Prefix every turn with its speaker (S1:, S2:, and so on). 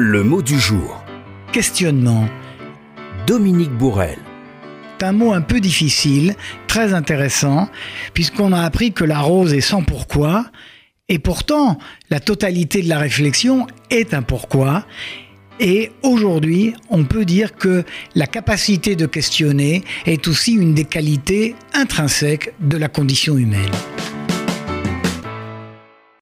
S1: Le mot du jour.
S2: Questionnement.
S1: Dominique Bourrel.
S2: C'est un mot un peu difficile, très intéressant, puisqu'on a appris que la rose est sans pourquoi, et pourtant la totalité de la réflexion est un pourquoi. Et aujourd'hui, on peut dire que la capacité de questionner est aussi une des qualités intrinsèques de la condition humaine.